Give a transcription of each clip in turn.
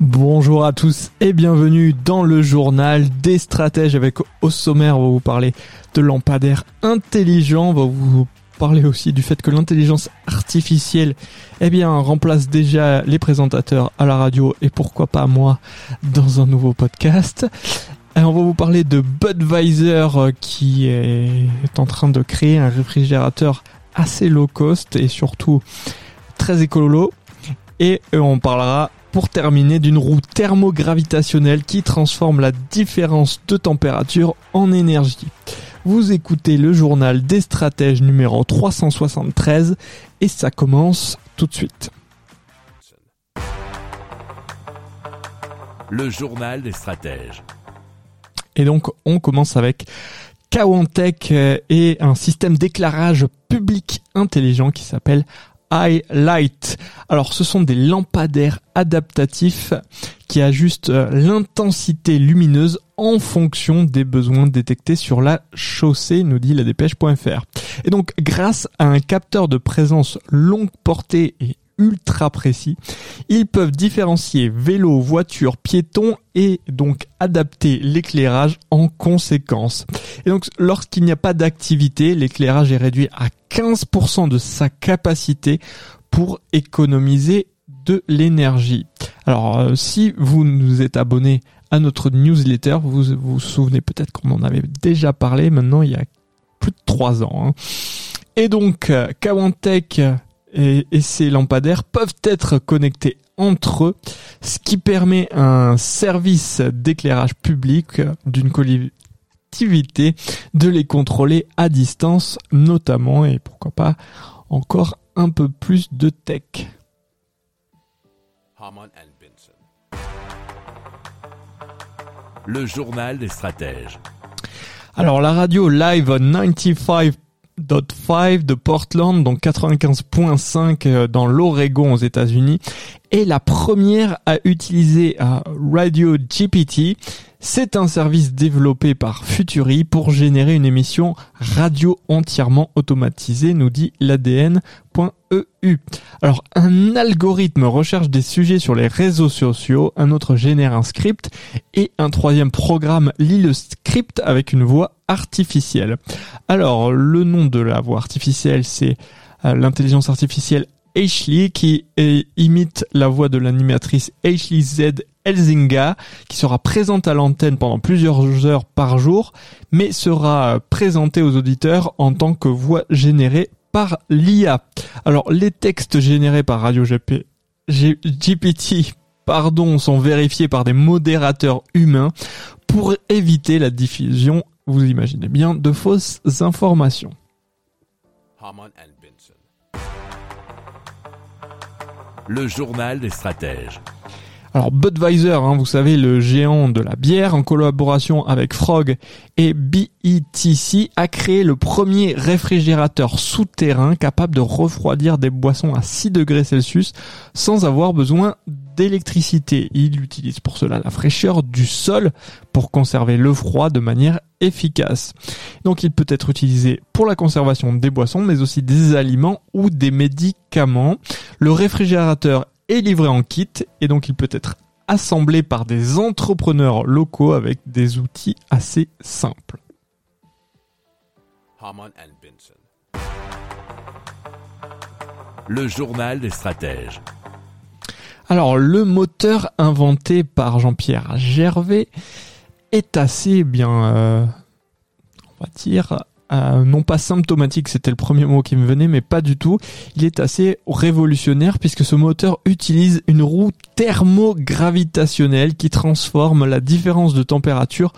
Bonjour à tous et bienvenue dans le journal des stratèges avec au sommaire on va vous parler de lampadaires intelligents, on va vous parler aussi du fait que l'intelligence artificielle eh bien remplace déjà les présentateurs à la radio et pourquoi pas moi dans un nouveau podcast. Et on va vous parler de Budweiser euh, qui est en train de créer un réfrigérateur assez low cost et surtout très écolo. Et euh, on parlera pour terminer d'une roue thermogravitationnelle qui transforme la différence de température en énergie. Vous écoutez le journal des stratèges numéro 373 et ça commence tout de suite. Le journal des stratèges. Et donc on commence avec Kawantech et un système d'éclairage public intelligent qui s'appelle Highlight. Alors ce sont des lampadaires adaptatifs qui ajustent euh, l'intensité lumineuse en fonction des besoins détectés sur la chaussée, nous dit la dépêche.fr. Et donc grâce à un capteur de présence longue portée et ultra précis. Ils peuvent différencier vélo, voiture, piéton et donc adapter l'éclairage en conséquence. Et donc lorsqu'il n'y a pas d'activité, l'éclairage est réduit à 15% de sa capacité pour économiser de l'énergie. Alors euh, si vous nous êtes abonné à notre newsletter, vous vous, souvenez peut-être qu'on en avait déjà parlé maintenant il y a plus de trois ans. Hein. Et donc euh, Kawantech et, ces lampadaires peuvent être connectés entre eux, ce qui permet un service d'éclairage public d'une collectivité de les contrôler à distance notamment et pourquoi pas encore un peu plus de tech. Le journal des stratèges. Alors la radio live 95 5 de Portland, donc 95.5 euh, dans l'Oregon aux États-Unis, est la première à utiliser Radio GPT. C'est un service développé par Futuri pour générer une émission radio entièrement automatisée, nous dit l'ADN.eu. Alors, un algorithme recherche des sujets sur les réseaux sociaux, un autre génère un script et un troisième programme lit le script avec une voix artificielle. Alors, le nom de la voix artificielle, c'est euh, l'intelligence artificielle Ashley qui imite la voix de l'animatrice Ashley Z Elzinga qui sera présente à l'antenne pendant plusieurs heures par jour mais sera présentée aux auditeurs en tant que voix générée par l'IA. Alors les textes générés par Radio GP, GPT pardon, sont vérifiés par des modérateurs humains pour éviter la diffusion, vous imaginez bien, de fausses informations. Le journal des stratèges. Alors Budweiser, hein, vous savez, le géant de la bière, en collaboration avec Frog et BETC, a créé le premier réfrigérateur souterrain capable de refroidir des boissons à 6 degrés Celsius sans avoir besoin d'électricité. Il utilise pour cela la fraîcheur du sol pour conserver le froid de manière efficace. Donc il peut être utilisé pour la conservation des boissons mais aussi des aliments ou des médicaments. Le réfrigérateur est livré en kit et donc il peut être assemblé par des entrepreneurs locaux avec des outils assez simples. Le journal des stratèges. Alors le moteur inventé par Jean-Pierre Gervais est assez bien, euh, on va dire, euh, non pas symptomatique, c'était le premier mot qui me venait, mais pas du tout. Il est assez révolutionnaire puisque ce moteur utilise une roue thermogravitationnelle qui transforme la différence de température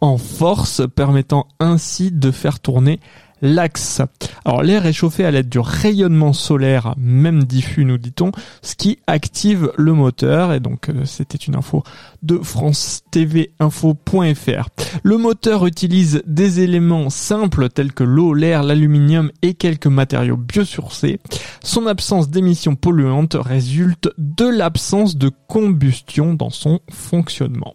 en force, permettant ainsi de faire tourner l'axe. Alors l'air est chauffé à l'aide du rayonnement solaire, même diffus nous dit-on, ce qui active le moteur. Et donc euh, c'était une info de France TV Info.fr. Le moteur utilise des éléments simples tels que l'eau, l'air, l'aluminium et quelques matériaux biosourcés. Son absence d'émissions polluantes résulte de l'absence de combustion dans son fonctionnement.